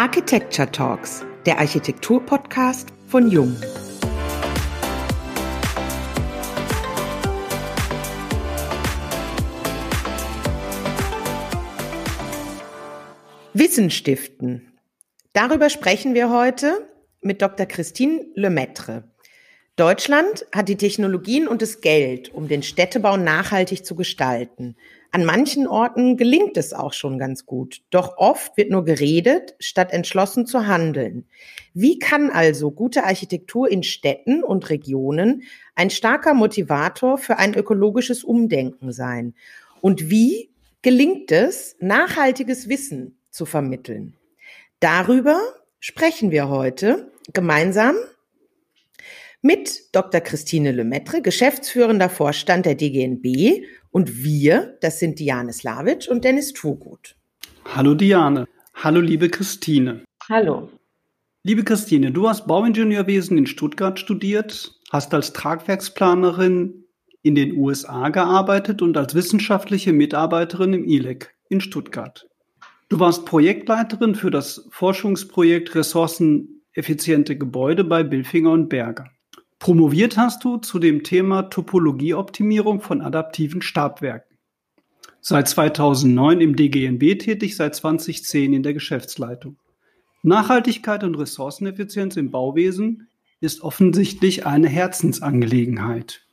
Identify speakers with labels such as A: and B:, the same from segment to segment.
A: Architecture Talks, der Architektur-Podcast von Jung. Wissen stiften. Darüber sprechen wir heute mit Dr. Christine Lemaitre. Deutschland hat die Technologien und das Geld, um den Städtebau nachhaltig zu gestalten. An manchen Orten gelingt es auch schon ganz gut. Doch oft wird nur geredet, statt entschlossen zu handeln. Wie kann also gute Architektur in Städten und Regionen ein starker Motivator für ein ökologisches Umdenken sein? Und wie gelingt es, nachhaltiges Wissen zu vermitteln? Darüber sprechen wir heute gemeinsam mit Dr. Christine Lemaitre, geschäftsführender Vorstand der DGNB und wir, das sind Diane Slavic und Dennis Turgut.
B: Hallo Diane. Hallo liebe Christine.
C: Hallo.
B: Liebe Christine, du hast Bauingenieurwesen in Stuttgart studiert, hast als Tragwerksplanerin in den USA gearbeitet und als wissenschaftliche Mitarbeiterin im ILEC in Stuttgart. Du warst Projektleiterin für das Forschungsprojekt Ressourceneffiziente Gebäude bei Bilfinger und Berger. Promoviert hast du zu dem Thema Topologieoptimierung von adaptiven Stabwerken. Seit 2009 im DGNB tätig, seit 2010 in der Geschäftsleitung. Nachhaltigkeit und Ressourceneffizienz im Bauwesen ist offensichtlich eine Herzensangelegenheit.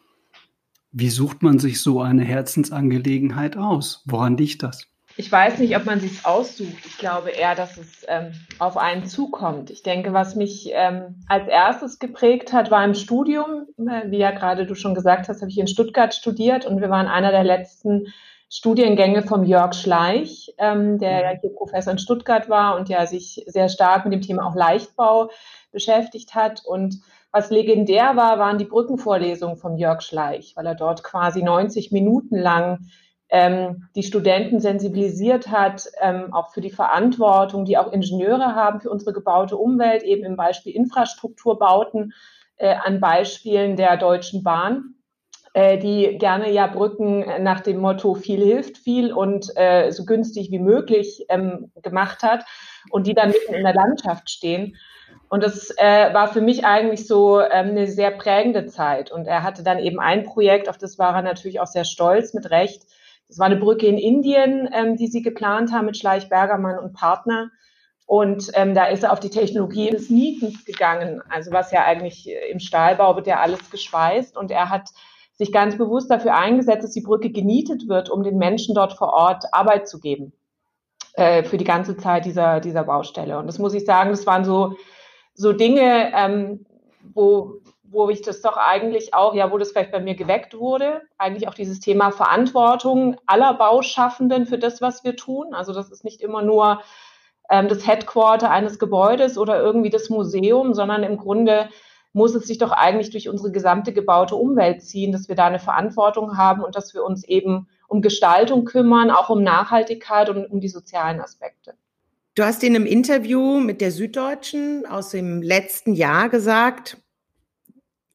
B: Wie sucht man sich so eine Herzensangelegenheit aus? Woran liegt das?
C: Ich weiß nicht, ob man sich aussucht. Ich glaube eher, dass es ähm, auf einen zukommt. Ich denke, was mich ähm, als erstes geprägt hat, war im Studium. Äh, wie ja gerade du schon gesagt hast, habe ich in Stuttgart studiert und wir waren einer der letzten Studiengänge vom Jörg Schleich, ähm, der ja hier Professor in Stuttgart war und ja sich sehr stark mit dem Thema auch Leichtbau beschäftigt hat. Und was legendär war, waren die Brückenvorlesungen vom Jörg Schleich, weil er dort quasi 90 Minuten lang ähm, die Studenten sensibilisiert hat, ähm, auch für die Verantwortung, die auch Ingenieure haben für unsere gebaute Umwelt, eben im Beispiel Infrastrukturbauten, äh, an Beispielen der Deutschen Bahn, äh, die gerne ja Brücken nach dem Motto viel hilft viel und äh, so günstig wie möglich ähm, gemacht hat und die dann mitten in der Landschaft stehen. Und das äh, war für mich eigentlich so ähm, eine sehr prägende Zeit. Und er hatte dann eben ein Projekt, auf das war er natürlich auch sehr stolz, mit Recht, das war eine Brücke in Indien, ähm, die sie geplant haben mit Schleich Bergermann und Partner. Und ähm, da ist er auf die Technologie des Nietens gegangen. Also was ja eigentlich äh, im Stahlbau wird ja alles geschweißt. Und er hat sich ganz bewusst dafür eingesetzt, dass die Brücke genietet wird, um den Menschen dort vor Ort Arbeit zu geben äh, für die ganze Zeit dieser, dieser Baustelle. Und das muss ich sagen, das waren so, so Dinge, ähm, wo, wo ich das doch eigentlich auch, ja, wo das vielleicht bei mir geweckt wurde, eigentlich auch dieses Thema Verantwortung aller Bauschaffenden für das, was wir tun. Also das ist nicht immer nur ähm, das Headquarter eines Gebäudes oder irgendwie das Museum, sondern im Grunde muss es sich doch eigentlich durch unsere gesamte gebaute Umwelt ziehen, dass wir da eine Verantwortung haben und dass wir uns eben um Gestaltung kümmern, auch um Nachhaltigkeit und um die sozialen Aspekte.
A: Du hast in einem Interview mit der Süddeutschen aus dem letzten Jahr gesagt,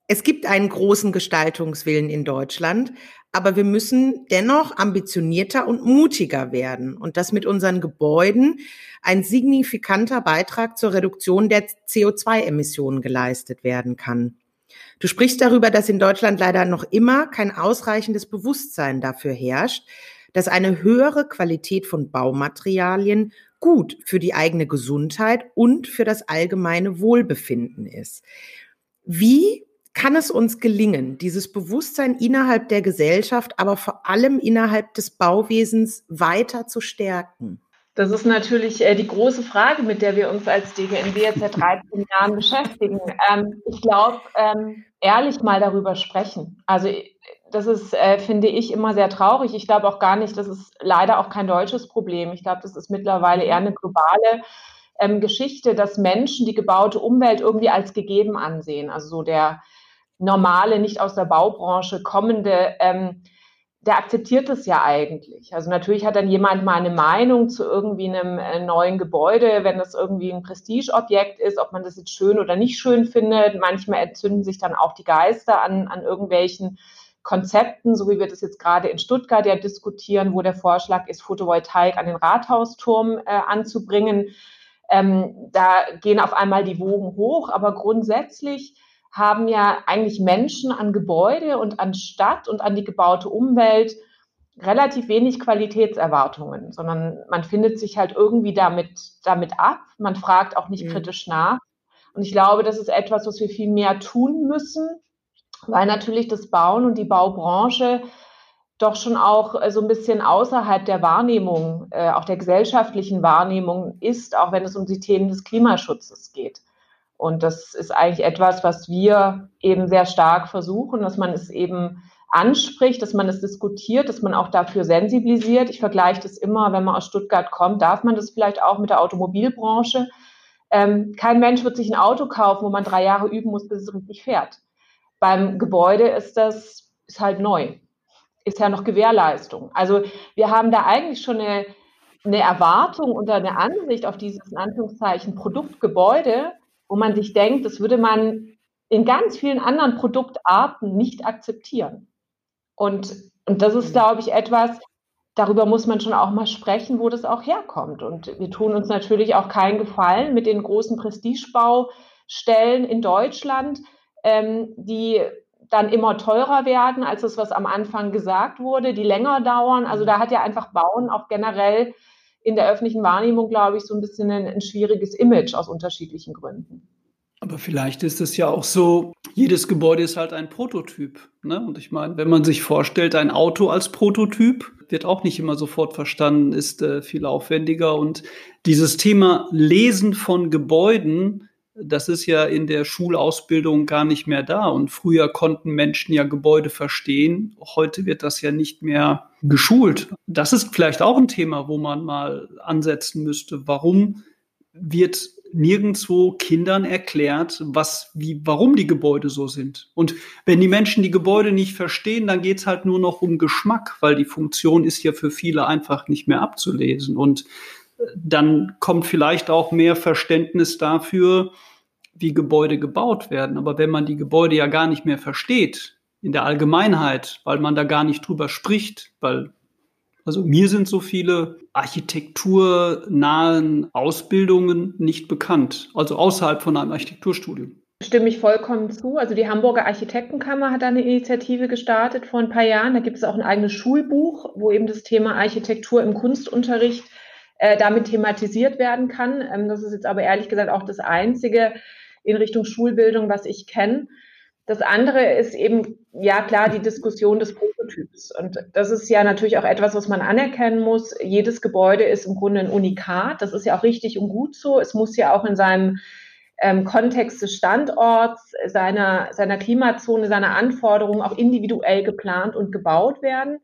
A: es gibt einen großen Gestaltungswillen in Deutschland, aber wir müssen dennoch ambitionierter und mutiger werden und dass mit unseren Gebäuden ein signifikanter Beitrag zur Reduktion der CO2-Emissionen geleistet werden kann. Du sprichst darüber, dass in Deutschland leider noch immer kein ausreichendes Bewusstsein dafür herrscht, dass eine höhere Qualität von Baumaterialien gut für die eigene Gesundheit und für das allgemeine Wohlbefinden ist. Wie kann es uns gelingen, dieses Bewusstsein innerhalb der Gesellschaft, aber vor allem innerhalb des Bauwesens weiter zu stärken?
C: Das ist natürlich äh, die große Frage, mit der wir uns als DGNB jetzt seit 13 Jahren beschäftigen. Ähm, ich glaube, ähm, ehrlich mal darüber sprechen. Also das ist, äh, finde ich, immer sehr traurig. Ich glaube auch gar nicht, das ist leider auch kein deutsches Problem. Ich glaube, das ist mittlerweile eher eine globale ähm, Geschichte, dass Menschen die gebaute Umwelt irgendwie als gegeben ansehen. Also so der normale, nicht aus der Baubranche kommende, ähm, der akzeptiert es ja eigentlich. Also natürlich hat dann jemand mal eine Meinung zu irgendwie einem äh, neuen Gebäude, wenn das irgendwie ein Prestigeobjekt ist, ob man das jetzt schön oder nicht schön findet. Manchmal entzünden sich dann auch die Geister an, an irgendwelchen Konzepten, so wie wir das jetzt gerade in Stuttgart ja diskutieren, wo der Vorschlag ist, Photovoltaik an den Rathausturm äh, anzubringen. Ähm, da gehen auf einmal die Wogen hoch, aber grundsätzlich haben ja eigentlich Menschen an Gebäude und an Stadt und an die gebaute Umwelt relativ wenig Qualitätserwartungen, sondern man findet sich halt irgendwie damit, damit ab. Man fragt auch nicht mhm. kritisch nach. Und ich glaube, das ist etwas, was wir viel mehr tun müssen, weil natürlich das Bauen und die Baubranche doch schon auch äh, so ein bisschen außerhalb der Wahrnehmung, äh, auch der gesellschaftlichen Wahrnehmung ist, auch wenn es um die Themen des Klimaschutzes geht. Und das ist eigentlich etwas, was wir eben sehr stark versuchen, dass man es eben anspricht, dass man es diskutiert, dass man auch dafür sensibilisiert. Ich vergleiche das immer, wenn man aus Stuttgart kommt, darf man das vielleicht auch mit der Automobilbranche. Ähm, kein Mensch wird sich ein Auto kaufen, wo man drei Jahre üben muss, bis es richtig fährt. Beim Gebäude ist das ist halt neu, ist ja noch Gewährleistung. Also wir haben da eigentlich schon eine, eine Erwartung und eine Ansicht auf dieses in Anführungszeichen Produktgebäude, wo man sich denkt, das würde man in ganz vielen anderen Produktarten nicht akzeptieren. Und, und das ist, mhm. glaube ich, etwas, darüber muss man schon auch mal sprechen, wo das auch herkommt. Und wir tun uns natürlich auch keinen Gefallen mit den großen Prestigebaustellen in Deutschland, ähm, die dann immer teurer werden als das, was am Anfang gesagt wurde, die länger dauern. Also da hat ja einfach Bauen auch generell in der öffentlichen Wahrnehmung, glaube ich, so ein bisschen ein, ein schwieriges Image aus unterschiedlichen Gründen.
B: Aber vielleicht ist es ja auch so, jedes Gebäude ist halt ein Prototyp. Ne? Und ich meine, wenn man sich vorstellt, ein Auto als Prototyp wird auch nicht immer sofort verstanden, ist äh, viel aufwendiger. Und dieses Thema Lesen von Gebäuden, das ist ja in der Schulausbildung gar nicht mehr da. Und früher konnten Menschen ja Gebäude verstehen. Heute wird das ja nicht mehr geschult. Das ist vielleicht auch ein Thema, wo man mal ansetzen müsste. Warum wird nirgendwo Kindern erklärt, was, wie, warum die Gebäude so sind. Und wenn die Menschen die Gebäude nicht verstehen, dann geht's halt nur noch um Geschmack, weil die Funktion ist ja für viele einfach nicht mehr abzulesen. Und dann kommt vielleicht auch mehr Verständnis dafür, wie Gebäude gebaut werden. Aber wenn man die Gebäude ja gar nicht mehr versteht, in der Allgemeinheit, weil man da gar nicht drüber spricht, weil, also mir sind so viele architekturnahen Ausbildungen nicht bekannt, also außerhalb von einem Architekturstudium.
C: Stimme ich vollkommen zu. Also die Hamburger Architektenkammer hat eine Initiative gestartet vor ein paar Jahren. Da gibt es auch ein eigenes Schulbuch, wo eben das Thema Architektur im Kunstunterricht äh, damit thematisiert werden kann. Ähm, das ist jetzt aber ehrlich gesagt auch das Einzige in Richtung Schulbildung, was ich kenne. Das andere ist eben, ja klar, die Diskussion des Prototyps. Und das ist ja natürlich auch etwas, was man anerkennen muss. Jedes Gebäude ist im Grunde ein Unikat. Das ist ja auch richtig und gut so. Es muss ja auch in seinem ähm, Kontext des Standorts, seiner, seiner Klimazone, seiner Anforderungen auch individuell geplant und gebaut werden.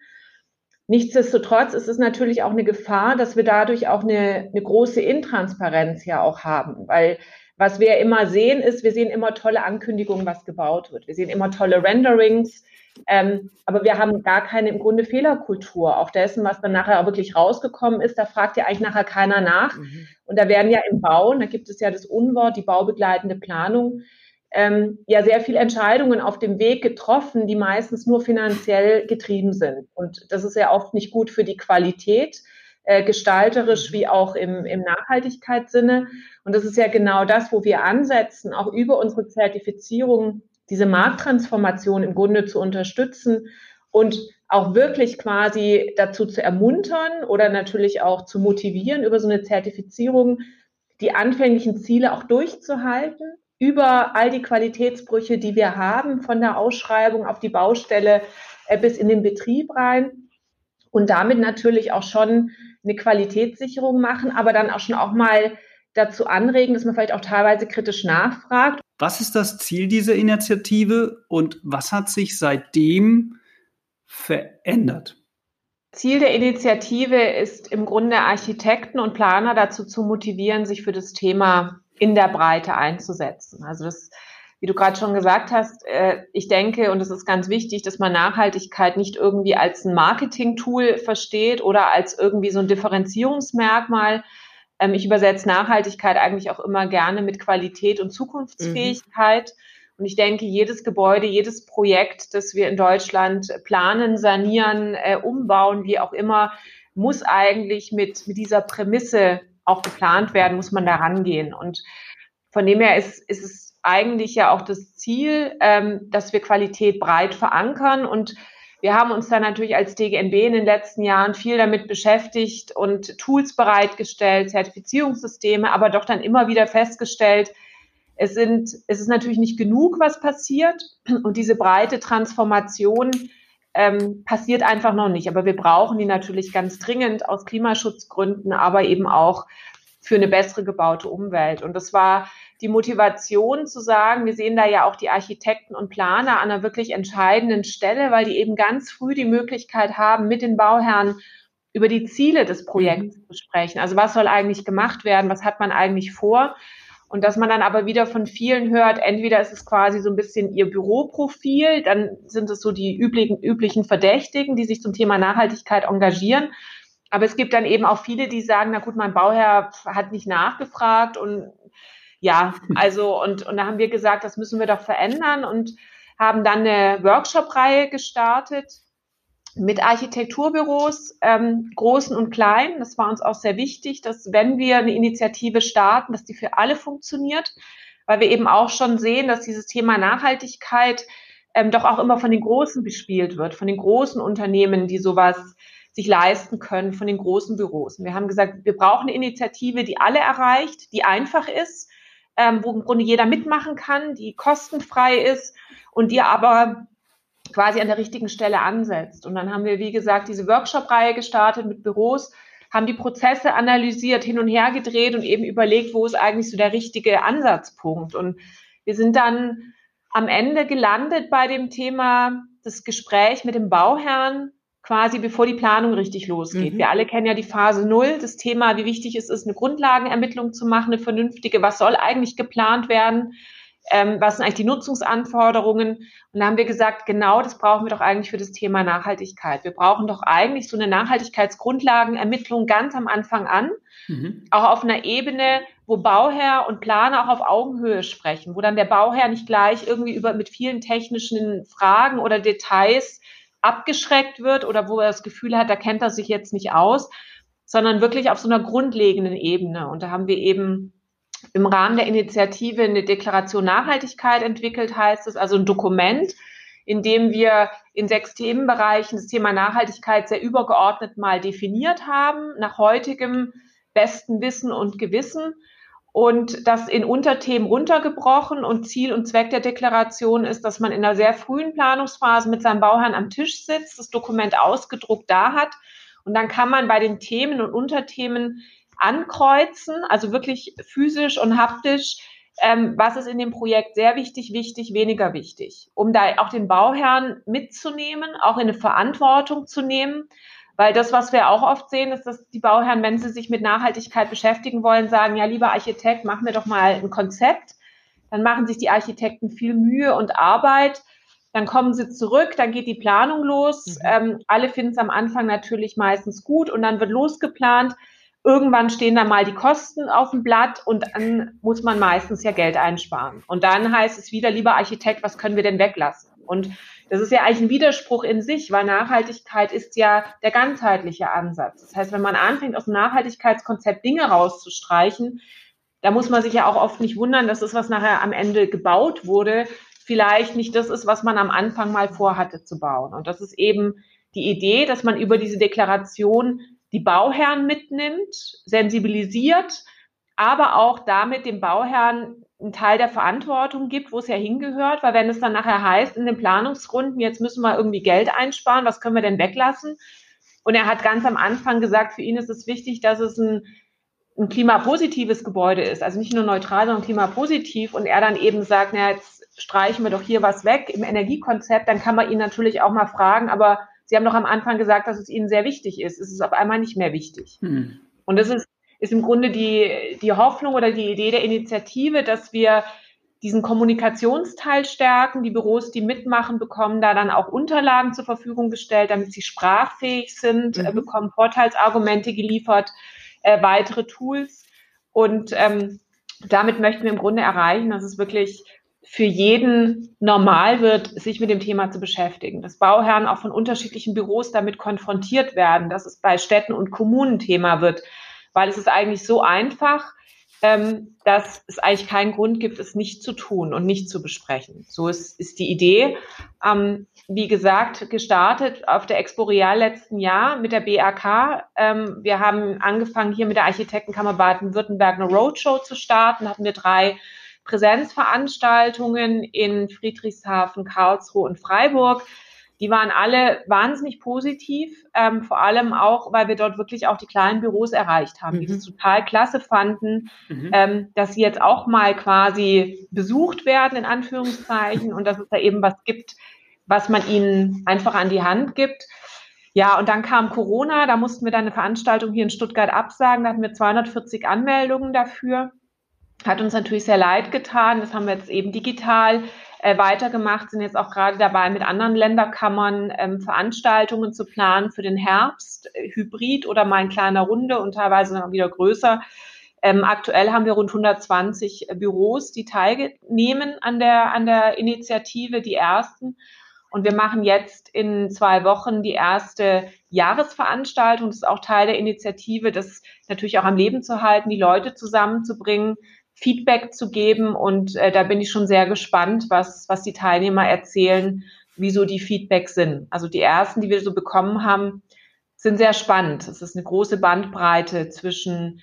C: Nichtsdestotrotz ist es natürlich auch eine Gefahr, dass wir dadurch auch eine, eine große Intransparenz ja auch haben, weil was wir immer sehen ist, wir sehen immer tolle Ankündigungen, was gebaut wird. Wir sehen immer tolle Renderings, ähm, aber wir haben gar keine im Grunde Fehlerkultur, auch dessen, was dann nachher auch wirklich rausgekommen ist. Da fragt ja eigentlich nachher keiner nach. Mhm. Und da werden ja im Bau, da gibt es ja das Unwort, die baubegleitende Planung, ähm, ja sehr viele Entscheidungen auf dem Weg getroffen, die meistens nur finanziell getrieben sind. Und das ist ja oft nicht gut für die Qualität, äh, gestalterisch wie auch im, im Nachhaltigkeitssinne. Und das ist ja genau das, wo wir ansetzen, auch über unsere Zertifizierung diese Markttransformation im Grunde zu unterstützen und auch wirklich quasi dazu zu ermuntern oder natürlich auch zu motivieren, über so eine Zertifizierung die anfänglichen Ziele auch durchzuhalten über all die Qualitätsbrüche, die wir haben, von der Ausschreibung auf die Baustelle äh, bis in den Betrieb rein und damit natürlich auch schon eine Qualitätssicherung machen, aber dann auch schon auch mal dazu anregen, dass man vielleicht auch teilweise kritisch nachfragt.
B: Was ist das Ziel dieser Initiative und was hat sich seitdem verändert?
C: Ziel der Initiative ist im Grunde Architekten und Planer dazu zu motivieren, sich für das Thema in der Breite einzusetzen. Also das, wie du gerade schon gesagt hast, äh, ich denke, und es ist ganz wichtig, dass man Nachhaltigkeit nicht irgendwie als ein Marketing-Tool versteht oder als irgendwie so ein Differenzierungsmerkmal. Ähm, ich übersetze Nachhaltigkeit eigentlich auch immer gerne mit Qualität und Zukunftsfähigkeit. Mhm. Und ich denke, jedes Gebäude, jedes Projekt, das wir in Deutschland planen, sanieren, äh, umbauen, wie auch immer, muss eigentlich mit, mit dieser Prämisse auch geplant werden, muss man da rangehen. Und von dem her ist, ist es eigentlich ja auch das Ziel, ähm, dass wir Qualität breit verankern und wir haben uns dann natürlich als DGNB in den letzten Jahren viel damit beschäftigt und Tools bereitgestellt, Zertifizierungssysteme, aber doch dann immer wieder festgestellt, es sind, es ist natürlich nicht genug, was passiert und diese breite Transformation ähm, passiert einfach noch nicht. Aber wir brauchen die natürlich ganz dringend aus Klimaschutzgründen, aber eben auch für eine bessere gebaute Umwelt. Und das war die Motivation zu sagen, wir sehen da ja auch die Architekten und Planer an einer wirklich entscheidenden Stelle, weil die eben ganz früh die Möglichkeit haben, mit den Bauherren über die Ziele des Projekts mhm. zu sprechen. Also was soll eigentlich gemacht werden? Was hat man eigentlich vor? Und dass man dann aber wieder von vielen hört, entweder ist es quasi so ein bisschen ihr Büroprofil, dann sind es so die üblichen, üblichen Verdächtigen, die sich zum Thema Nachhaltigkeit engagieren. Aber es gibt dann eben auch viele, die sagen, na gut, mein Bauherr hat nicht nachgefragt und ja, also und, und da haben wir gesagt, das müssen wir doch verändern und haben dann eine Workshop-Reihe gestartet mit Architekturbüros, ähm, großen und kleinen. Das war uns auch sehr wichtig, dass wenn wir eine Initiative starten, dass die für alle funktioniert, weil wir eben auch schon sehen, dass dieses Thema Nachhaltigkeit ähm, doch auch immer von den Großen bespielt wird, von den großen Unternehmen, die sowas sich leisten können, von den großen Büros. Und wir haben gesagt, wir brauchen eine Initiative, die alle erreicht, die einfach ist, ähm, wo im Grunde jeder mitmachen kann, die kostenfrei ist und die aber quasi an der richtigen Stelle ansetzt. Und dann haben wir, wie gesagt, diese Workshop-Reihe gestartet mit Büros, haben die Prozesse analysiert, hin und her gedreht und eben überlegt, wo ist eigentlich so der richtige Ansatzpunkt. Und wir sind dann am Ende gelandet bei dem Thema das Gespräch mit dem Bauherrn, quasi bevor die Planung richtig losgeht. Mhm. Wir alle kennen ja die Phase Null, das Thema, wie wichtig es ist, eine Grundlagenermittlung zu machen, eine vernünftige, was soll eigentlich geplant werden, ähm, was sind eigentlich die Nutzungsanforderungen. Und da haben wir gesagt, genau das brauchen wir doch eigentlich für das Thema Nachhaltigkeit. Wir brauchen doch eigentlich so eine Nachhaltigkeitsgrundlagenermittlung ganz am Anfang an, mhm. auch auf einer Ebene, wo Bauherr und Planer auch auf Augenhöhe sprechen, wo dann der Bauherr nicht gleich irgendwie über mit vielen technischen Fragen oder Details abgeschreckt wird oder wo er das Gefühl hat, da kennt er sich jetzt nicht aus, sondern wirklich auf so einer grundlegenden Ebene. Und da haben wir eben im Rahmen der Initiative eine Deklaration Nachhaltigkeit entwickelt, heißt es, also ein Dokument, in dem wir in sechs Themenbereichen das Thema Nachhaltigkeit sehr übergeordnet mal definiert haben, nach heutigem besten Wissen und Gewissen und das in Unterthemen runtergebrochen. Und Ziel und Zweck der Deklaration ist, dass man in einer sehr frühen Planungsphase mit seinem Bauherrn am Tisch sitzt, das Dokument ausgedruckt da hat. Und dann kann man bei den Themen und Unterthemen ankreuzen, also wirklich physisch und haptisch, ähm, was ist in dem Projekt sehr wichtig, wichtig, weniger wichtig, um da auch den Bauherrn mitzunehmen, auch in eine Verantwortung zu nehmen weil das, was wir auch oft sehen, ist, dass die Bauherren, wenn sie sich mit Nachhaltigkeit beschäftigen wollen, sagen, ja, lieber Architekt, mach mir doch mal ein Konzept. Dann machen sich die Architekten viel Mühe und Arbeit. Dann kommen sie zurück, dann geht die Planung los. Mhm. Ähm, alle finden es am Anfang natürlich meistens gut und dann wird losgeplant. Irgendwann stehen dann mal die Kosten auf dem Blatt und dann muss man meistens ja Geld einsparen. Und dann heißt es wieder, lieber Architekt, was können wir denn weglassen? Und das ist ja eigentlich ein Widerspruch in sich, weil Nachhaltigkeit ist ja der ganzheitliche Ansatz. Das heißt, wenn man anfängt, aus dem Nachhaltigkeitskonzept Dinge rauszustreichen, da muss man sich ja auch oft nicht wundern, dass das, was nachher am Ende gebaut wurde, vielleicht nicht das ist, was man am Anfang mal vorhatte zu bauen. Und das ist eben die Idee, dass man über diese Deklaration die Bauherren mitnimmt, sensibilisiert, aber auch damit dem Bauherrn einen Teil der Verantwortung gibt, wo es ja hingehört, weil wenn es dann nachher heißt in den Planungsrunden, jetzt müssen wir irgendwie Geld einsparen, was können wir denn weglassen? Und er hat ganz am Anfang gesagt, für ihn ist es wichtig, dass es ein, ein klimapositives Gebäude ist, also nicht nur neutral, sondern klimapositiv. Und er dann eben sagt, na, jetzt streichen wir doch hier was weg im Energiekonzept, dann kann man ihn natürlich auch mal fragen, aber Sie haben doch am Anfang gesagt, dass es Ihnen sehr wichtig ist. Es ist auf einmal nicht mehr wichtig. Hm. Und das ist ist im Grunde die, die Hoffnung oder die Idee der Initiative, dass wir diesen Kommunikationsteil stärken. Die Büros, die mitmachen, bekommen da dann auch Unterlagen zur Verfügung gestellt, damit sie sprachfähig sind, äh, mhm. bekommen Vorteilsargumente geliefert, äh, weitere Tools. Und ähm, damit möchten wir im Grunde erreichen, dass es wirklich für jeden normal wird, sich mit dem Thema zu beschäftigen. Dass Bauherren auch von unterschiedlichen Büros damit konfrontiert werden, dass es bei Städten und Kommunen Thema wird, weil es ist eigentlich so einfach, ähm, dass es eigentlich keinen Grund gibt, es nicht zu tun und nicht zu besprechen. So ist, ist die Idee. Ähm, wie gesagt, gestartet auf der Expo Real letzten Jahr mit der BAK. Ähm, wir haben angefangen, hier mit der Architektenkammer Baden-Württemberg eine Roadshow zu starten. Hatten wir drei Präsenzveranstaltungen in Friedrichshafen, Karlsruhe und Freiburg. Die waren alle wahnsinnig positiv, ähm, vor allem auch, weil wir dort wirklich auch die kleinen Büros erreicht haben, mhm. die es total klasse fanden, mhm. ähm, dass sie jetzt auch mal quasi besucht werden, in Anführungszeichen, und dass es da eben was gibt, was man ihnen einfach an die Hand gibt. Ja, und dann kam Corona, da mussten wir dann eine Veranstaltung hier in Stuttgart absagen, da hatten wir 240 Anmeldungen dafür. Hat uns natürlich sehr leid getan, das haben wir jetzt eben digital äh, weitergemacht, sind jetzt auch gerade dabei, mit anderen Länderkammern ähm, Veranstaltungen zu planen für den Herbst, äh, hybrid oder mal in kleiner Runde und teilweise dann wieder größer. Ähm, aktuell haben wir rund 120 Büros, die teilnehmen an der, an der Initiative, die ersten. Und wir machen jetzt in zwei Wochen die erste Jahresveranstaltung. Das ist auch Teil der Initiative, das natürlich auch am Leben zu halten, die Leute zusammenzubringen, Feedback zu geben. Und äh, da bin ich schon sehr gespannt, was, was die Teilnehmer erzählen, wieso die Feedbacks sind. Also die ersten, die wir so bekommen haben, sind sehr spannend. Es ist eine große Bandbreite zwischen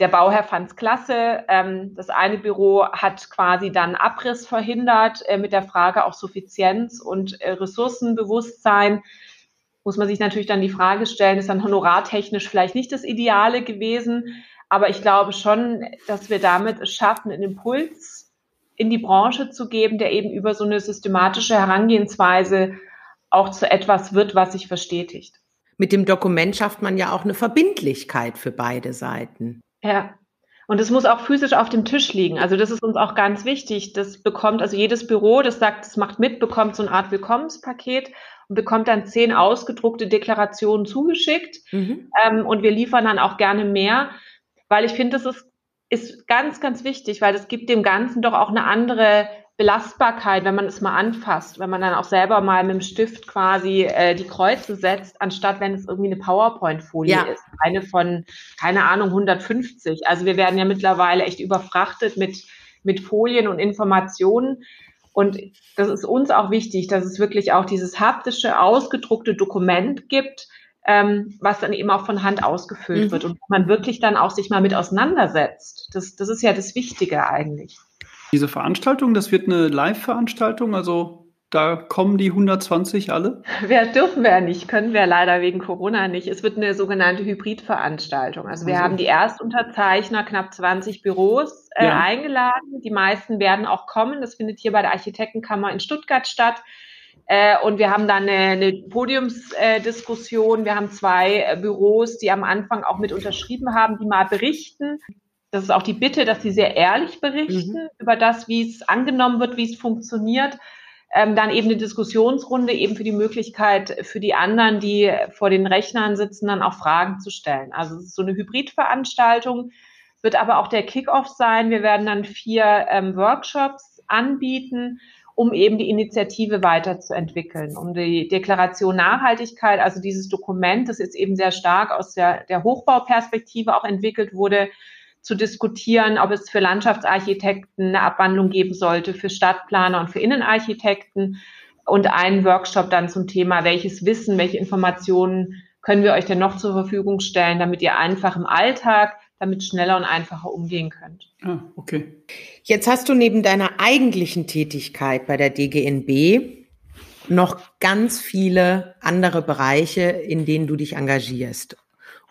C: der Bauherr fand's klasse. Ähm, das eine Büro hat quasi dann Abriss verhindert äh, mit der Frage auch Suffizienz und äh, Ressourcenbewusstsein. Muss man sich natürlich dann die Frage stellen, ist dann honorartechnisch vielleicht nicht das Ideale gewesen. Aber ich glaube schon, dass wir damit es schaffen, einen Impuls in die Branche zu geben, der eben über so eine systematische Herangehensweise auch zu etwas wird, was sich verstetigt.
A: Mit dem Dokument schafft man ja auch eine Verbindlichkeit für beide Seiten.
C: Ja. Und es muss auch physisch auf dem Tisch liegen. Also das ist uns auch ganz wichtig. Das bekommt, also jedes Büro, das sagt, es macht mit, bekommt so eine Art Willkommenspaket und bekommt dann zehn ausgedruckte Deklarationen zugeschickt. Mhm. Ähm, und wir liefern dann auch gerne mehr weil ich finde, das ist, ist ganz, ganz wichtig, weil es gibt dem Ganzen doch auch eine andere Belastbarkeit, wenn man es mal anfasst, wenn man dann auch selber mal mit dem Stift quasi äh, die Kreuze setzt, anstatt wenn es irgendwie eine PowerPoint-Folie ja. ist. Eine von, keine Ahnung, 150. Also wir werden ja mittlerweile echt überfrachtet mit, mit Folien und Informationen. Und das ist uns auch wichtig, dass es wirklich auch dieses haptische, ausgedruckte Dokument gibt, ähm, was dann eben auch von Hand ausgefüllt mhm. wird und man wirklich dann auch sich mal mit auseinandersetzt. Das, das ist ja das Wichtige eigentlich.
B: Diese Veranstaltung, das wird eine Live-Veranstaltung, also da kommen die 120 alle?
C: Wir dürfen wir ja nicht, können wir leider wegen Corona nicht. Es wird eine sogenannte Hybridveranstaltung. Also wir also. haben die Erstunterzeichner, knapp 20 Büros äh, ja. eingeladen. Die meisten werden auch kommen. Das findet hier bei der Architektenkammer in Stuttgart statt. Äh, und wir haben dann eine, eine Podiumsdiskussion. wir haben zwei äh, Büros, die am Anfang auch mit unterschrieben haben, die mal berichten. Das ist auch die Bitte, dass sie sehr ehrlich berichten mhm. über das, wie es angenommen wird, wie es funktioniert. Ähm, dann eben eine Diskussionsrunde eben für die Möglichkeit für die anderen, die vor den Rechnern sitzen, dann auch Fragen zu stellen. Also es ist so eine Hybridveranstaltung, wird aber auch der Kickoff sein. Wir werden dann vier ähm, Workshops anbieten um eben die Initiative weiterzuentwickeln, um die Deklaration Nachhaltigkeit, also dieses Dokument, das jetzt eben sehr stark aus der, der Hochbauperspektive auch entwickelt wurde, zu diskutieren, ob es für Landschaftsarchitekten eine Abwandlung geben sollte, für Stadtplaner und für Innenarchitekten. Und einen Workshop dann zum Thema, welches Wissen, welche Informationen können wir euch denn noch zur Verfügung stellen, damit ihr einfach im Alltag damit schneller und einfacher umgehen könnt.
B: Ah, okay.
A: Jetzt hast du neben deiner eigentlichen Tätigkeit bei der DGNB noch ganz viele andere Bereiche, in denen du dich engagierst.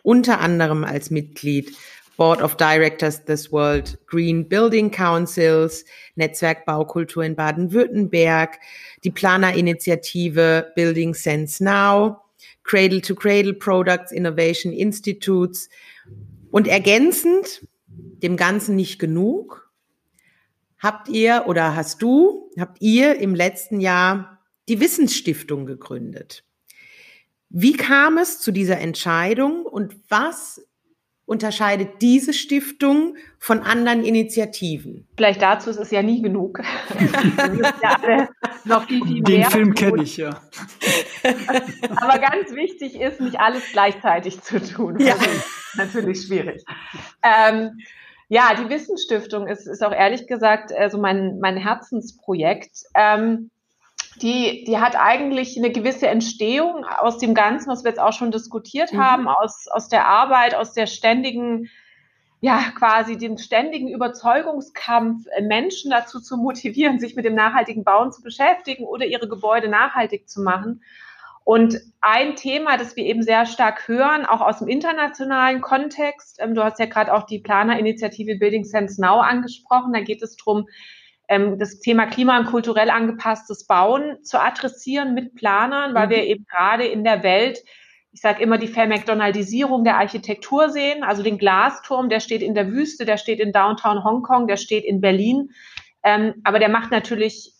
A: Unter anderem als Mitglied Board of Directors des World Green Building Councils, Netzwerk Baukultur in Baden-Württemberg, die Planerinitiative Building Sense Now, Cradle to Cradle Products Innovation Institutes, und ergänzend, dem Ganzen nicht genug, habt ihr oder hast du, habt ihr im letzten Jahr die Wissensstiftung gegründet. Wie kam es zu dieser Entscheidung und was unterscheidet diese Stiftung von anderen Initiativen?
C: Vielleicht dazu ist es ja nie genug.
B: ja noch viel, viel Den Film kenne ich, ja.
C: Aber ganz wichtig ist, nicht alles gleichzeitig zu tun. Ja. Das ist natürlich schwierig. Ähm, ja, die Wissensstiftung ist, ist auch ehrlich gesagt äh, so mein, mein Herzensprojekt. Ähm, die, die hat eigentlich eine gewisse Entstehung aus dem Ganzen, was wir jetzt auch schon diskutiert mhm. haben, aus, aus der Arbeit, aus der ständigen, ja, quasi dem ständigen Überzeugungskampf, äh, Menschen dazu zu motivieren, sich mit dem nachhaltigen Bauen zu beschäftigen oder ihre Gebäude nachhaltig zu machen. Und ein Thema, das wir eben sehr stark hören, auch aus dem internationalen Kontext, ähm, du hast ja gerade auch die Planerinitiative Building Sense Now angesprochen, da geht es darum, ähm, das Thema Klima- und kulturell angepasstes Bauen zu adressieren mit Planern, weil mhm. wir eben gerade in der Welt ich sage immer die Vermcdonaldisierung der Architektur sehen, also den Glasturm, der steht in der Wüste, der steht in Downtown Hongkong, der steht in Berlin. Ähm, aber der macht natürlich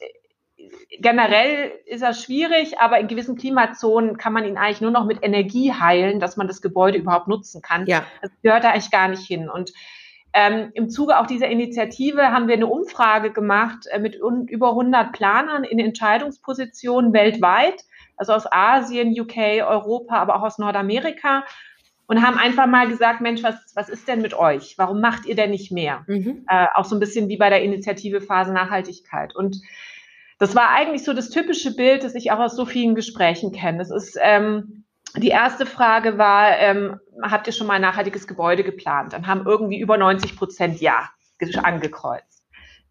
C: generell ist er schwierig, aber in gewissen Klimazonen kann man ihn eigentlich nur noch mit Energie heilen, dass man das Gebäude überhaupt nutzen kann. Ja. Das gehört da eigentlich gar nicht hin. Und ähm, im Zuge auch dieser Initiative haben wir eine Umfrage gemacht äh, mit über 100 Planern in Entscheidungspositionen weltweit, also aus Asien, UK, Europa, aber auch aus Nordamerika und haben einfach mal gesagt, Mensch, was, was ist denn mit euch? Warum macht ihr denn nicht mehr? Mhm. Äh, auch so ein bisschen wie bei der Initiative Phase Nachhaltigkeit. Und das war eigentlich so das typische Bild, das ich auch aus so vielen Gesprächen kenne. Das ist, ähm, die erste Frage war, ähm, habt ihr schon mal ein nachhaltiges Gebäude geplant? Dann haben irgendwie über 90 Prozent Ja angekreuzt.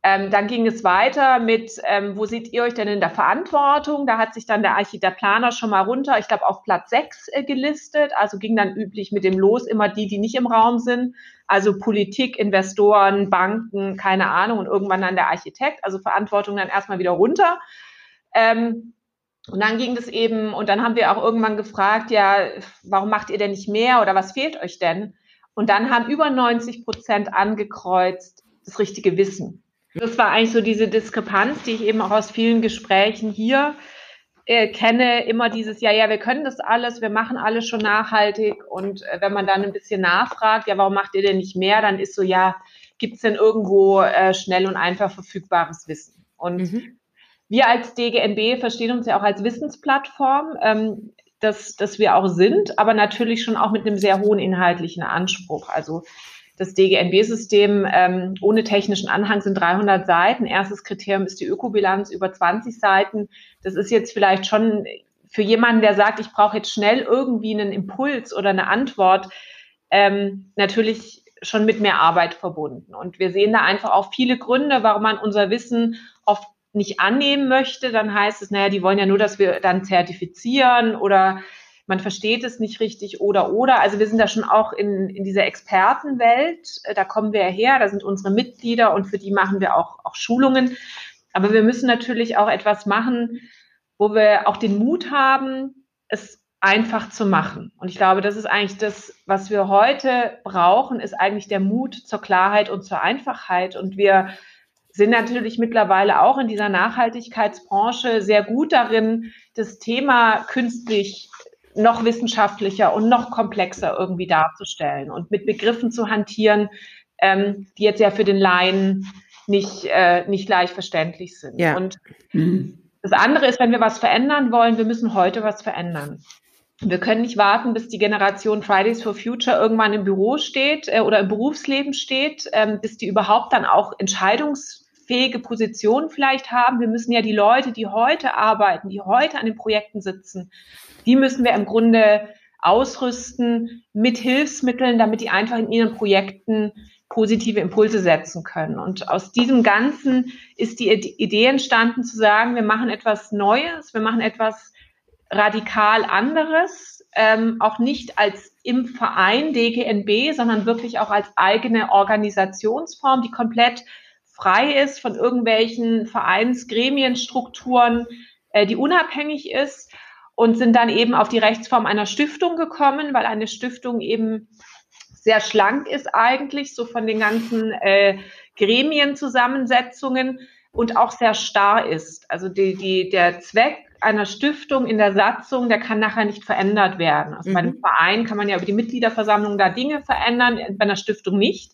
C: Ähm, dann ging es weiter mit, ähm, wo seht ihr euch denn in der Verantwortung? Da hat sich dann der Architekt, Planer schon mal runter, ich glaube, auf Platz 6 äh, gelistet. Also ging dann üblich mit dem Los immer die, die nicht im Raum sind. Also Politik, Investoren, Banken, keine Ahnung. Und irgendwann dann der Architekt. Also Verantwortung dann erstmal wieder runter. Ähm, und dann ging das eben, und dann haben wir auch irgendwann gefragt, ja, warum macht ihr denn nicht mehr oder was fehlt euch denn? Und dann haben über 90 Prozent angekreuzt, das richtige Wissen. Das war eigentlich so diese Diskrepanz, die ich eben auch aus vielen Gesprächen hier äh, kenne. Immer dieses, ja, ja, wir können das alles, wir machen alles schon nachhaltig. Und äh, wenn man dann ein bisschen nachfragt, ja, warum macht ihr denn nicht mehr? Dann ist so, ja, gibt es denn irgendwo äh, schnell und einfach verfügbares Wissen? Und mhm. Wir als DGNB verstehen uns ja auch als Wissensplattform. Ähm, dass, dass wir auch sind, aber natürlich schon auch mit einem sehr hohen inhaltlichen Anspruch. Also das DGNB-System ähm, ohne technischen Anhang sind 300 Seiten. Erstes Kriterium ist die Ökobilanz über 20 Seiten. Das ist jetzt vielleicht schon für jemanden, der sagt, ich brauche jetzt schnell irgendwie einen Impuls oder eine Antwort, ähm, natürlich schon mit mehr Arbeit verbunden. Und wir sehen da einfach auch viele Gründe, warum man unser Wissen oft nicht annehmen möchte. Dann heißt es, naja, die wollen ja nur, dass wir dann zertifizieren oder man versteht es nicht richtig oder oder. Also wir sind da schon auch in, in dieser Expertenwelt, äh, da kommen wir her, da sind unsere Mitglieder und für die machen wir auch, auch Schulungen. Aber wir müssen natürlich auch etwas machen, wo wir auch den Mut haben, es einfach zu machen. Und ich glaube, das ist eigentlich das, was wir heute brauchen, ist eigentlich der Mut zur Klarheit und zur Einfachheit. Und wir sind natürlich mittlerweile auch in dieser Nachhaltigkeitsbranche sehr gut darin, das Thema künstlich noch wissenschaftlicher und noch komplexer irgendwie darzustellen und mit Begriffen zu hantieren, ähm, die jetzt ja für den Laien nicht, äh, nicht leicht verständlich sind. Ja. Und mhm. das andere ist, wenn wir was verändern wollen, wir müssen heute was verändern. Wir können nicht warten, bis die Generation Fridays for Future irgendwann im Büro steht äh, oder im Berufsleben steht, ähm, bis die überhaupt dann auch entscheidungsfähige Positionen vielleicht haben. Wir müssen ja die Leute, die heute arbeiten, die heute an den Projekten sitzen, die müssen wir im Grunde ausrüsten mit Hilfsmitteln, damit die einfach in ihren Projekten positive Impulse setzen können. Und aus diesem Ganzen ist die Idee entstanden zu sagen, wir machen etwas Neues, wir machen etwas radikal anderes, ähm, auch nicht als im Verein DGNB, sondern wirklich auch als eigene Organisationsform, die komplett frei ist von irgendwelchen Vereinsgremienstrukturen, äh, die unabhängig ist und sind dann eben auf die Rechtsform einer Stiftung gekommen, weil eine Stiftung eben sehr schlank ist eigentlich, so von den ganzen äh, Gremienzusammensetzungen und auch sehr starr ist. Also die, die, der Zweck einer Stiftung in der Satzung, der kann nachher nicht verändert werden. Also mhm. bei einem mhm. Verein kann man ja über die Mitgliederversammlung da Dinge verändern, bei einer Stiftung nicht.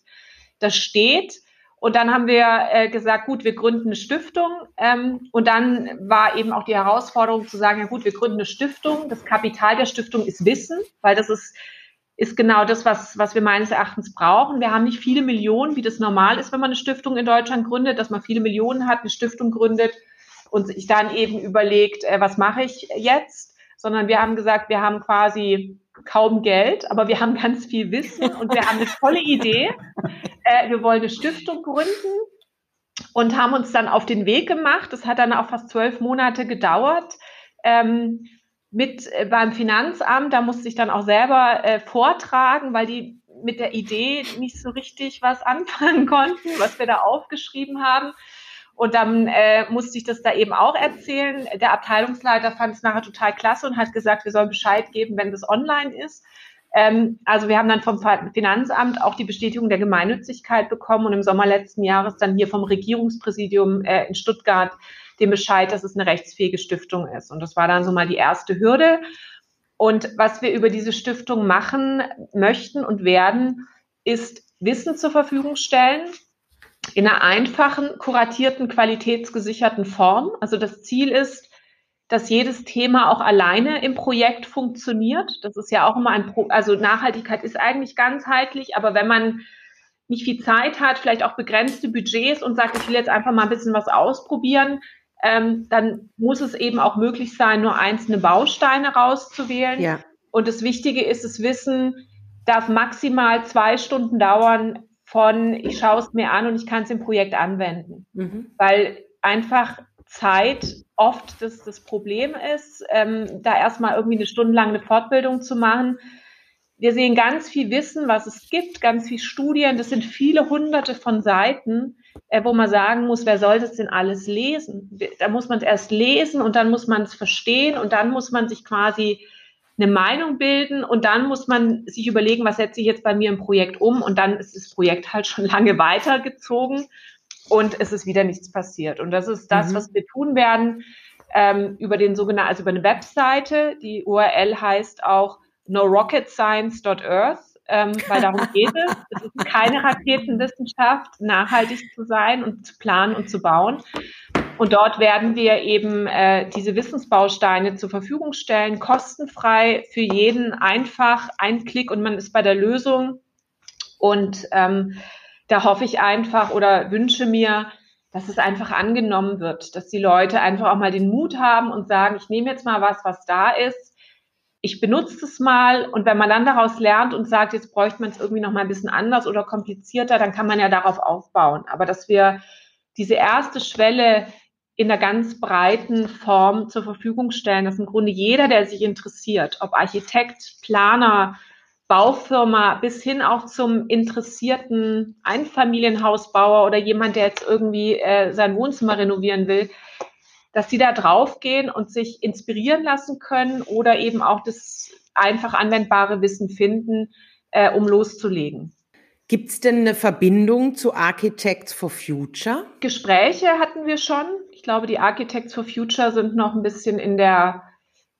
C: Das steht. Und dann haben wir äh, gesagt, gut, wir gründen eine Stiftung. Ähm, und dann war eben auch die Herausforderung zu sagen, ja gut, wir gründen eine Stiftung. Das Kapital der Stiftung ist Wissen, weil das ist ist genau das, was, was wir meines Erachtens brauchen. Wir haben nicht viele Millionen, wie das normal ist, wenn man eine Stiftung in Deutschland gründet, dass man viele Millionen hat, eine Stiftung gründet und sich dann eben überlegt, äh, was mache ich jetzt, sondern wir haben gesagt, wir haben quasi kaum Geld, aber wir haben ganz viel Wissen und wir haben eine tolle Idee. Äh, wir wollen eine Stiftung gründen und haben uns dann auf den Weg gemacht. Das hat dann auch fast zwölf Monate gedauert. Ähm, mit äh, beim Finanzamt, da musste ich dann auch selber äh, vortragen, weil die mit der Idee nicht so richtig was anfangen konnten, was wir da aufgeschrieben haben. Und dann äh, musste ich das da eben auch erzählen. Der Abteilungsleiter fand es nachher total klasse und hat gesagt, wir sollen Bescheid geben, wenn das online ist. Ähm, also wir haben dann vom Finanzamt auch die Bestätigung der Gemeinnützigkeit bekommen und im Sommer letzten Jahres dann hier vom Regierungspräsidium äh, in Stuttgart den Bescheid, dass es eine rechtsfähige Stiftung ist. Und das war dann so mal die erste Hürde. Und was wir über diese Stiftung machen möchten und werden, ist Wissen zur Verfügung stellen in einer einfachen, kuratierten, qualitätsgesicherten Form. Also das Ziel ist, dass jedes Thema auch alleine im Projekt funktioniert. Das ist ja auch immer ein, Pro also Nachhaltigkeit ist eigentlich ganzheitlich, aber wenn man nicht viel Zeit hat, vielleicht auch begrenzte Budgets und sagt, ich will jetzt einfach mal ein bisschen was ausprobieren, ähm, dann muss es eben auch möglich sein, nur einzelne Bausteine rauszuwählen. Ja. Und das Wichtige ist, das Wissen darf maximal zwei Stunden dauern von, ich schaue es mir an und ich kann es im Projekt anwenden. Mhm. Weil einfach Zeit oft das, das Problem ist, ähm, da erstmal irgendwie eine Stunde lang eine Fortbildung zu machen. Wir sehen ganz viel Wissen, was es gibt, ganz viel Studien. Das sind viele hunderte von Seiten äh, wo man sagen muss, wer soll das denn alles lesen? Da muss man es erst lesen und dann muss man es verstehen und dann muss man sich quasi eine Meinung bilden und dann muss man sich überlegen, was setze ich jetzt bei mir im Projekt um und dann ist das Projekt halt schon lange weitergezogen und es ist wieder nichts passiert. Und das ist das, mhm. was wir tun werden ähm, über den sogenannten, also über eine Webseite. Die URL heißt auch norocketscience.earth ähm, weil darum geht es. Es ist keine Raketenwissenschaft, nachhaltig zu sein und zu planen und zu bauen. Und dort werden wir eben äh, diese Wissensbausteine zur Verfügung stellen, kostenfrei für jeden, einfach ein Klick und man ist bei der Lösung. Und ähm, da hoffe ich einfach oder wünsche mir, dass es einfach angenommen wird, dass die Leute einfach auch mal den Mut haben und sagen, ich nehme jetzt mal was, was da ist ich benutze es mal und wenn man dann daraus lernt und sagt, jetzt bräuchte man es irgendwie noch mal ein bisschen anders oder komplizierter, dann kann man ja darauf aufbauen. Aber dass wir diese erste Schwelle in der ganz breiten Form zur Verfügung stellen, dass im Grunde jeder, der sich interessiert, ob Architekt, Planer, Baufirma bis hin auch zum interessierten Einfamilienhausbauer oder jemand, der jetzt irgendwie äh, sein Wohnzimmer renovieren will, dass sie da draufgehen und sich inspirieren lassen können oder eben auch das einfach anwendbare Wissen finden, äh, um loszulegen.
A: Gibt es denn eine Verbindung zu Architects for Future?
C: Gespräche hatten wir schon. Ich glaube, die Architects for Future sind noch ein bisschen in der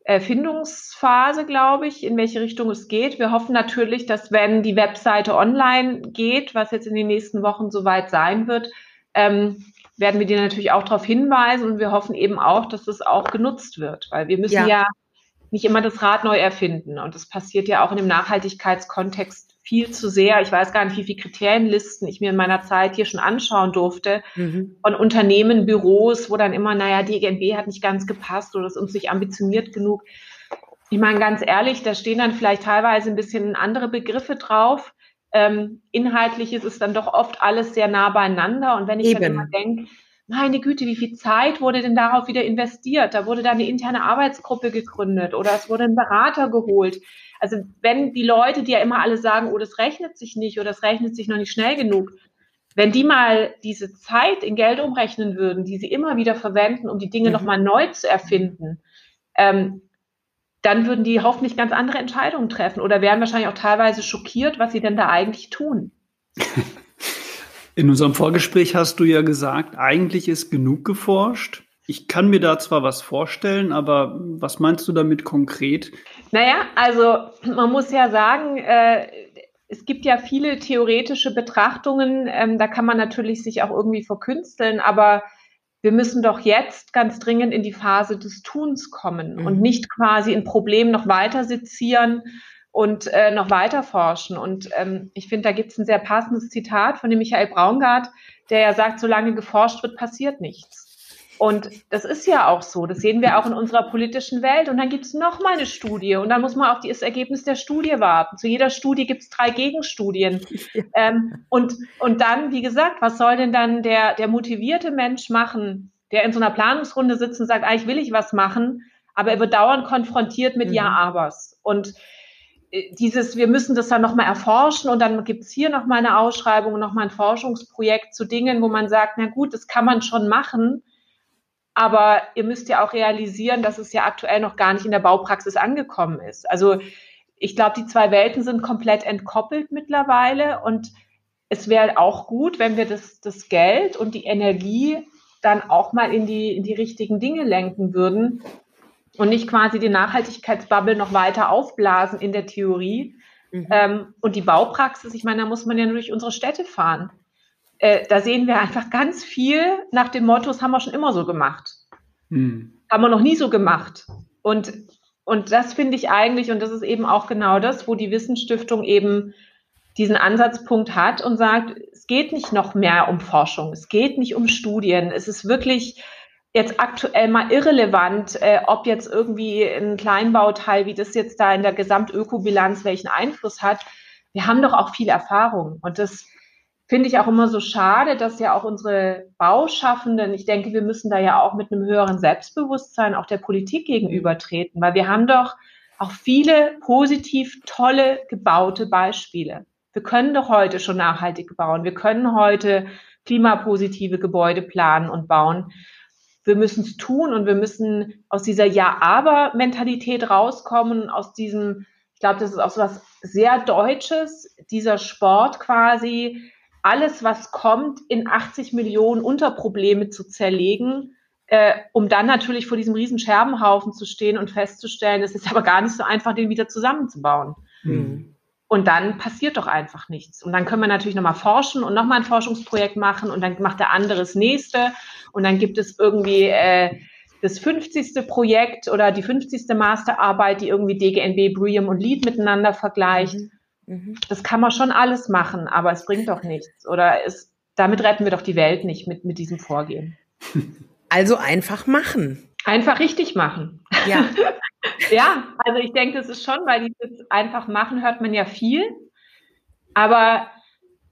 C: Erfindungsphase, glaube ich, in welche Richtung es geht. Wir hoffen natürlich, dass wenn die Webseite online geht, was jetzt in den nächsten Wochen soweit sein wird, ähm, werden wir dir natürlich auch darauf hinweisen und wir hoffen eben auch, dass es auch genutzt wird, weil wir müssen ja. ja nicht immer das Rad neu erfinden und das passiert ja auch in dem Nachhaltigkeitskontext viel zu sehr. Ich weiß gar nicht, wie viele Kriterienlisten ich mir in meiner Zeit hier schon anschauen durfte mhm. von Unternehmen, Büros, wo dann immer, naja, die GNB hat nicht ganz gepasst oder ist uns nicht ambitioniert genug. Ich meine, ganz ehrlich, da stehen dann vielleicht teilweise ein bisschen andere Begriffe drauf ähm, inhaltlich ist es dann doch oft alles sehr nah beieinander. Und wenn ich Eben. dann immer denke, meine Güte, wie viel Zeit wurde denn darauf wieder investiert? Da wurde da eine interne Arbeitsgruppe gegründet oder es wurde ein Berater geholt. Also wenn die Leute, die ja immer alle sagen, oh, das rechnet sich nicht oder das rechnet sich noch nicht schnell genug, wenn die mal diese Zeit in Geld umrechnen würden, die sie immer wieder verwenden, um die Dinge mhm. nochmal neu zu erfinden, ähm, dann würden die hoffentlich ganz andere Entscheidungen treffen oder wären wahrscheinlich auch teilweise schockiert, was sie denn da eigentlich tun.
B: In unserem Vorgespräch hast du ja gesagt, eigentlich ist genug geforscht. Ich kann mir da zwar was vorstellen, aber was meinst du damit konkret?
C: Naja, also man muss ja sagen, äh, es gibt ja viele theoretische Betrachtungen, ähm, da kann man natürlich sich auch irgendwie verkünsteln, aber wir müssen doch jetzt ganz dringend in die Phase des Tuns kommen mhm. und nicht quasi ein Problem noch weiter sezieren und äh, noch weiter forschen. Und ähm, ich finde, da gibt es ein sehr passendes Zitat von dem Michael Braungart, der ja sagt, solange geforscht wird, passiert nichts. Und das ist ja auch so. Das sehen wir auch in unserer politischen Welt. Und dann gibt es noch mal eine Studie. Und dann muss man auf das Ergebnis der Studie warten. Zu jeder Studie gibt es drei Gegenstudien. Ähm, und, und dann, wie gesagt, was soll denn dann der, der motivierte Mensch machen, der in so einer Planungsrunde sitzt und sagt, eigentlich will ich was machen, aber er wird dauernd konfrontiert mit mhm. Ja-Abers. Und äh, dieses, wir müssen das dann nochmal erforschen und dann gibt es hier nochmal eine Ausschreibung und nochmal ein Forschungsprojekt zu Dingen, wo man sagt, na gut, das kann man schon machen, aber ihr müsst ja auch realisieren, dass es ja aktuell noch gar nicht in der Baupraxis angekommen ist. Also ich glaube, die zwei Welten sind komplett entkoppelt mittlerweile und es wäre auch gut, wenn wir das, das Geld und die Energie dann auch mal in die, in die richtigen Dinge lenken würden und nicht quasi die Nachhaltigkeitsbubble noch weiter aufblasen in der Theorie. Mhm. Ähm, und die Baupraxis, ich meine, da muss man ja nur durch unsere Städte fahren. Äh, da sehen wir einfach ganz viel nach dem Motto, das haben wir schon immer so gemacht. Hm. Haben wir noch nie so gemacht. Und, und das finde ich eigentlich, und das ist eben auch genau das, wo die Wissensstiftung eben diesen Ansatzpunkt hat und sagt, es geht nicht noch mehr um Forschung, es geht nicht um Studien, es ist wirklich jetzt aktuell mal irrelevant, äh, ob jetzt irgendwie ein Kleinbauteil, wie das jetzt da in der Gesamtökobilanz welchen Einfluss hat. Wir haben doch auch viel Erfahrung und das finde ich auch immer so schade, dass ja auch unsere Bauschaffenden, ich denke, wir müssen da ja auch mit einem höheren Selbstbewusstsein auch der Politik gegenübertreten, weil wir haben doch auch viele positiv tolle gebaute Beispiele. Wir können doch heute schon nachhaltig bauen. Wir können heute klimapositive Gebäude planen und bauen. Wir müssen es tun und wir müssen aus dieser Ja-Aber-Mentalität rauskommen, aus diesem, ich glaube, das ist auch so was sehr Deutsches, dieser Sport quasi, alles, was kommt, in 80 Millionen Unterprobleme zu zerlegen, äh, um dann natürlich vor diesem riesen Scherbenhaufen zu stehen und festzustellen, es ist aber gar nicht so einfach, den wieder zusammenzubauen. Mhm. Und dann passiert doch einfach nichts. Und dann können wir natürlich nochmal forschen und nochmal ein Forschungsprojekt machen und dann macht der andere das nächste und dann gibt es irgendwie äh, das 50. Projekt oder die 50. Masterarbeit, die irgendwie DGNB, Brium und Lead miteinander vergleicht. Mhm. Mhm. Das kann man schon alles machen, aber es bringt doch nichts. Oder es, damit retten wir doch die Welt nicht mit, mit diesem Vorgehen.
A: Also einfach machen.
C: Einfach richtig machen.
A: Ja.
C: ja, also ich denke, das ist schon, weil dieses einfach machen hört man ja viel. Aber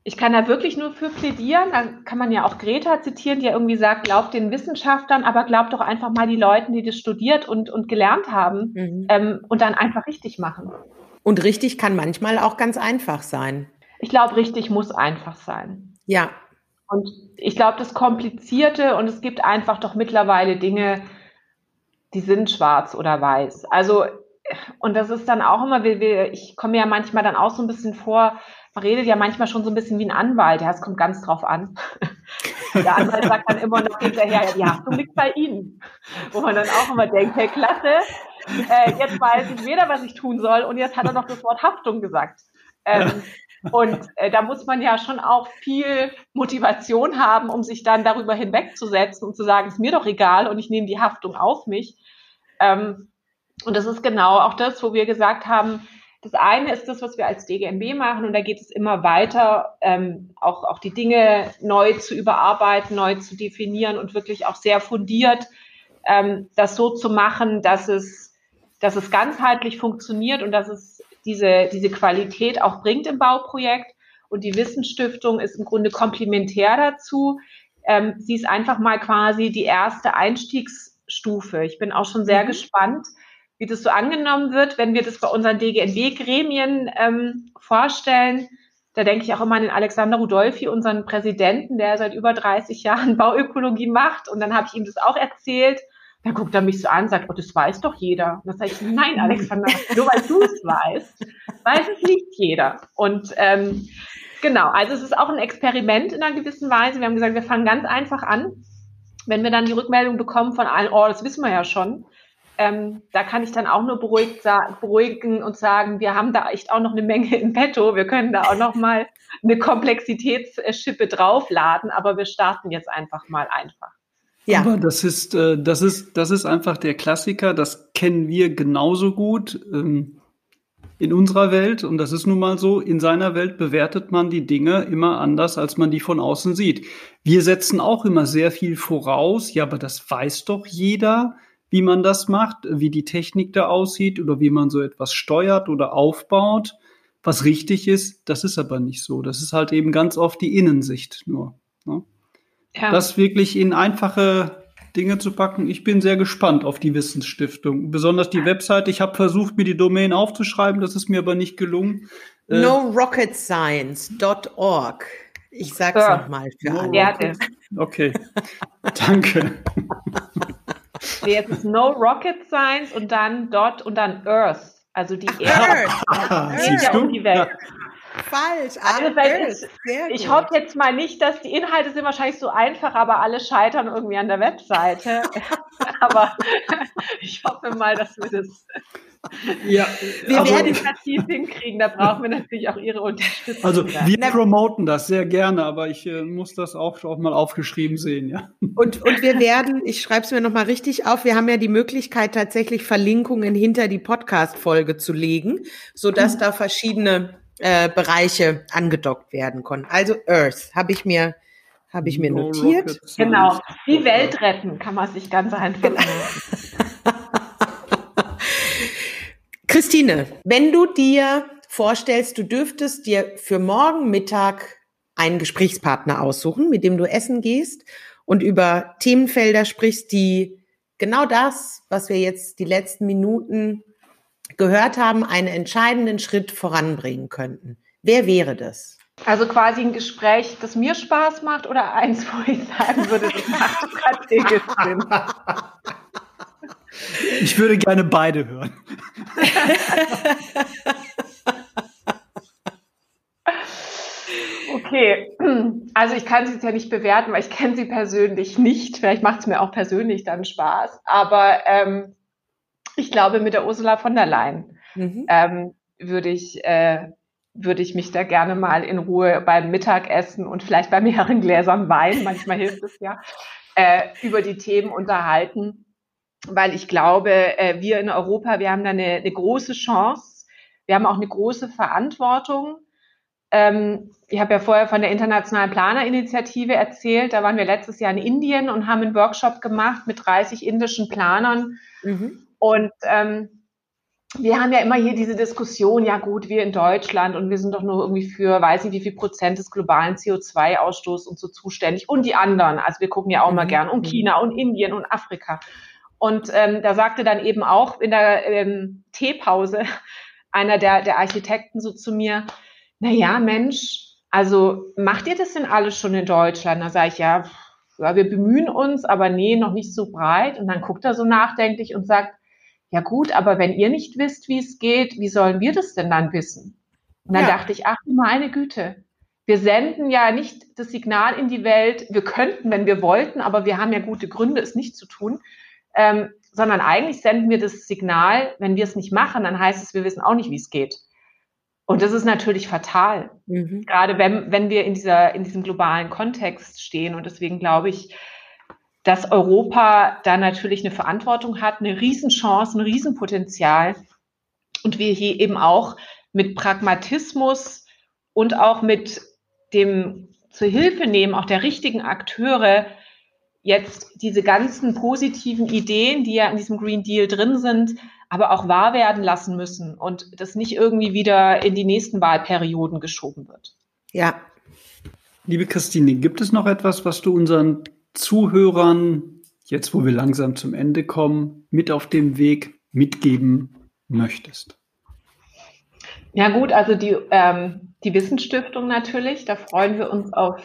C: ich kann da wirklich nur für plädieren. Da kann man ja auch Greta zitieren, die ja irgendwie sagt, glaubt den Wissenschaftlern, aber glaubt doch einfach mal die Leuten, die das studiert und, und gelernt haben mhm. ähm, und dann einfach richtig machen.
A: Und richtig kann manchmal auch ganz einfach sein.
C: Ich glaube, richtig muss einfach sein.
A: Ja.
C: Und ich glaube, das Komplizierte und es gibt einfach doch mittlerweile Dinge, die sind schwarz oder weiß. Also, und das ist dann auch immer, ich komme ja manchmal dann auch so ein bisschen vor, man redet ja manchmal schon so ein bisschen wie ein Anwalt. Ja, es kommt ganz drauf an. Der Anwalt sagt dann immer noch hinterher, ja, Haftung liegt bei Ihnen. Wo man dann auch immer denkt, hey, klasse, äh, jetzt weiß ich weder, was ich tun soll und jetzt hat er noch das Wort Haftung gesagt. Ähm, und äh, da muss man ja schon auch viel Motivation haben, um sich dann darüber hinwegzusetzen und zu sagen, ist mir doch egal und ich nehme die Haftung auf mich. Ähm, und das ist genau auch das, wo wir gesagt haben, das eine ist das, was wir als DGMB machen und da geht es immer weiter, ähm, auch, auch die Dinge neu zu überarbeiten, neu zu definieren und wirklich auch sehr fundiert ähm, das so zu machen, dass es dass es ganzheitlich funktioniert und dass es diese, diese Qualität auch bringt im Bauprojekt. Und die Wissensstiftung ist im Grunde komplementär dazu. Ähm, sie ist einfach mal quasi die erste Einstiegsstufe. Ich bin auch schon sehr mhm. gespannt, wie das so angenommen wird, wenn wir das bei unseren DGNB-Gremien ähm, vorstellen. Da denke ich auch immer an den Alexander Rudolfi, unseren Präsidenten, der seit über 30 Jahren Bauökologie macht. Und dann habe ich ihm das auch erzählt. Da guckt er mich so an sagt, oh, das weiß doch jeder. Und dann sage ich, nein, Alexander, nur weil du es weißt, weiß es nicht jeder. Und ähm, genau, also es ist auch ein Experiment in einer gewissen Weise. Wir haben gesagt, wir fangen ganz einfach an. wenn wir dann die Rückmeldung bekommen von allen, oh, das wissen wir ja schon, ähm, da kann ich dann auch nur beruhigt beruhigen und sagen, wir haben da echt auch noch eine Menge in petto. Wir können da auch noch mal eine Komplexitätsschippe draufladen, aber wir starten jetzt einfach mal einfach.
B: Ja. Aber das ist, äh, das ist, das ist einfach der Klassiker. Das kennen wir genauso gut ähm, in unserer Welt. Und das ist nun mal so. In seiner Welt bewertet man die Dinge immer anders, als man die von außen sieht. Wir setzen auch immer sehr viel voraus. Ja, aber das weiß doch jeder wie man das macht, wie die Technik da aussieht oder wie man so etwas steuert oder aufbaut. Was richtig ist, das ist aber nicht so. Das ist halt eben ganz oft die Innensicht nur. Ne? Ja. Das wirklich in einfache Dinge zu packen. Ich bin sehr gespannt auf die Wissensstiftung. Besonders die Webseite. Ich habe versucht, mir die Domain aufzuschreiben, das ist mir aber nicht gelungen.
A: Äh, NoRocketScience.org. Ich sag's ja. nochmal für alle.
B: Okay, danke.
C: Jetzt ist No Rocket Science und dann Dot und dann Earth. Also die Erde. Earth. ja um die Welt. Falsch. Also ist, ich hoffe jetzt mal nicht, dass die Inhalte sind wahrscheinlich so einfach, aber alle scheitern irgendwie an der Webseite. aber ich hoffe mal, dass wir das ja, wir werden tief hinkriegen. Da brauchen wir natürlich auch Ihre Unterstützung.
B: Also wir promoten das sehr gerne, aber ich äh, muss das auch, auch mal aufgeschrieben sehen, ja.
A: Und, und wir werden, ich schreibe es mir nochmal richtig auf, wir haben ja die Möglichkeit, tatsächlich Verlinkungen hinter die Podcast-Folge zu legen, sodass mhm. da verschiedene äh, Bereiche angedockt werden können. Also Earth habe ich mir habe ich mir no notiert.
C: Genau, die Welt retten kann man sich ganz einfach.
A: Christine, wenn du dir vorstellst, du dürftest dir für morgen Mittag einen Gesprächspartner aussuchen, mit dem du essen gehst und über Themenfelder sprichst, die genau das, was wir jetzt die letzten Minuten gehört haben, einen entscheidenden Schritt voranbringen könnten. Wer wäre das?
C: Also quasi ein Gespräch, das mir Spaß macht oder eins, wo ich sagen würde, das macht strategisch Sinn.
B: Ich würde gerne beide hören.
C: Okay, also ich kann sie jetzt ja nicht bewerten, weil ich kenne sie persönlich nicht. Vielleicht macht es mir auch persönlich dann Spaß. Aber ähm, ich glaube, mit der Ursula von der Leyen mhm. ähm, würde ich, äh, würde ich mich da gerne mal in Ruhe beim Mittagessen und vielleicht bei mehreren Gläsern Wein, manchmal hilft es ja, äh, über die Themen unterhalten weil ich glaube, äh, wir in Europa, wir haben da eine, eine große Chance. Wir haben auch eine große Verantwortung. Ähm, ich habe ja vorher von der Internationalen Planerinitiative erzählt. Da waren wir letztes Jahr in Indien und haben einen Workshop gemacht mit 30 indischen Planern. Mhm. Und ähm, wir haben ja immer hier diese Diskussion, ja gut, wir in Deutschland und wir sind doch nur irgendwie für, weiß nicht wie viel Prozent des globalen CO2-Ausstoßes und so zuständig und die anderen. Also wir gucken ja auch mhm. mal gern um China und Indien und Afrika. Und ähm, da sagte dann eben auch in der ähm, Teepause einer der, der Architekten so zu mir, na ja, Mensch, also macht ihr das denn alles schon in Deutschland? Da sage ich, ja, ja, wir bemühen uns, aber nee, noch nicht so breit. Und dann guckt er so nachdenklich und sagt, ja gut, aber wenn ihr nicht wisst, wie es geht, wie sollen wir das denn dann wissen? Und dann ja. dachte ich, ach meine Güte, wir senden ja nicht das Signal in die Welt, wir könnten, wenn wir wollten, aber wir haben ja gute Gründe, es nicht zu tun ähm, sondern eigentlich senden wir das Signal, wenn wir es nicht machen, dann heißt es, wir wissen auch nicht, wie es geht. Und das ist natürlich fatal, mhm. gerade wenn, wenn wir in, dieser, in diesem globalen Kontext stehen. Und deswegen glaube ich, dass Europa da natürlich eine Verantwortung hat, eine Riesenchance, ein Riesenpotenzial. Und wir hier eben auch mit Pragmatismus und auch mit dem zur Hilfe nehmen, auch der richtigen Akteure, jetzt diese ganzen positiven Ideen, die ja in diesem Green Deal drin sind, aber auch wahr werden lassen müssen und das nicht irgendwie wieder in die nächsten Wahlperioden geschoben wird.
B: Ja. Liebe Christine, gibt es noch etwas, was du unseren Zuhörern, jetzt wo wir langsam zum Ende kommen, mit auf dem Weg mitgeben möchtest?
C: Ja gut, also die, ähm, die Wissensstiftung natürlich, da freuen wir uns auf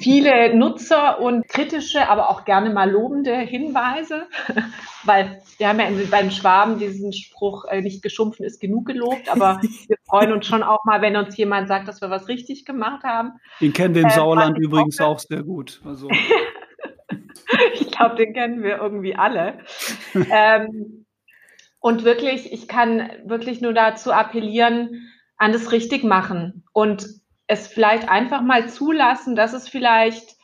C: viele Nutzer und kritische, aber auch gerne mal lobende Hinweise, weil wir haben ja beim Schwaben diesen Spruch, äh, nicht geschumpfen ist genug gelobt, aber wir freuen uns schon auch mal, wenn uns jemand sagt, dass wir was richtig gemacht haben.
B: Den kennen wir im äh, Sauerland übrigens hoffe, auch sehr gut. Also.
C: ich glaube, den kennen wir irgendwie alle. ähm, und wirklich, ich kann wirklich nur dazu appellieren, an das Richtigmachen und es vielleicht einfach mal zulassen, dass es vielleicht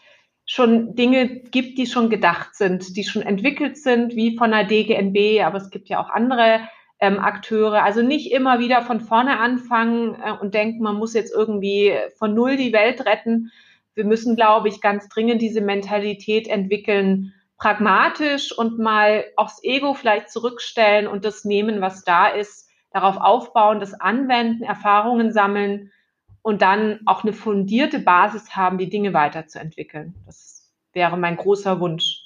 C: schon Dinge gibt, die schon gedacht sind, die schon entwickelt sind, wie von der DGNB, aber es gibt ja auch andere ähm, Akteure. Also nicht immer wieder von vorne anfangen äh, und denken, man muss jetzt irgendwie von null die Welt retten. Wir müssen, glaube ich, ganz dringend diese Mentalität entwickeln, pragmatisch und mal aufs Ego vielleicht zurückstellen und das nehmen, was da ist, darauf aufbauen, das anwenden, Erfahrungen sammeln und dann auch eine fundierte Basis haben, die Dinge weiterzuentwickeln. Das wäre mein großer Wunsch.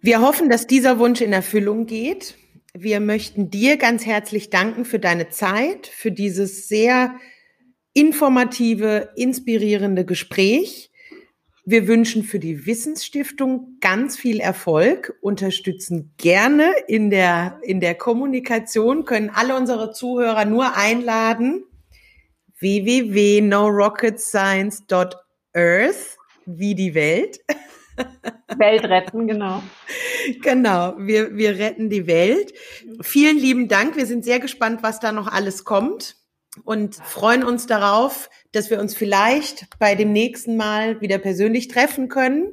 A: Wir hoffen, dass dieser Wunsch in Erfüllung geht. Wir möchten dir ganz herzlich danken für deine Zeit, für dieses sehr informative, inspirierende Gespräch. Wir wünschen für die Wissensstiftung ganz viel Erfolg, unterstützen gerne in der, in der Kommunikation, können alle unsere Zuhörer nur einladen. www.norocketscience.earth, wie die Welt.
C: Welt retten, genau.
A: Genau, wir, wir retten die Welt. Vielen lieben Dank. Wir sind sehr gespannt, was da noch alles kommt und freuen uns darauf, dass wir uns vielleicht bei dem nächsten Mal wieder persönlich treffen können,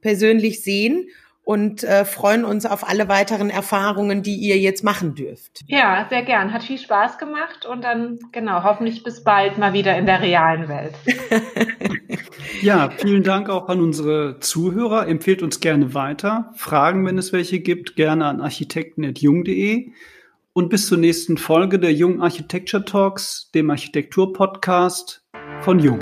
A: persönlich sehen und äh, freuen uns auf alle weiteren Erfahrungen, die ihr jetzt machen dürft.
C: Ja, sehr gern. Hat viel Spaß gemacht und dann, genau, hoffentlich bis bald mal wieder in der realen Welt.
B: ja, vielen Dank auch an unsere Zuhörer. Empfehlt uns gerne weiter. Fragen, wenn es welche gibt, gerne an architekten.jung.de. Und bis zur nächsten Folge der Jung Architecture Talks, dem Architektur-Podcast von Jung.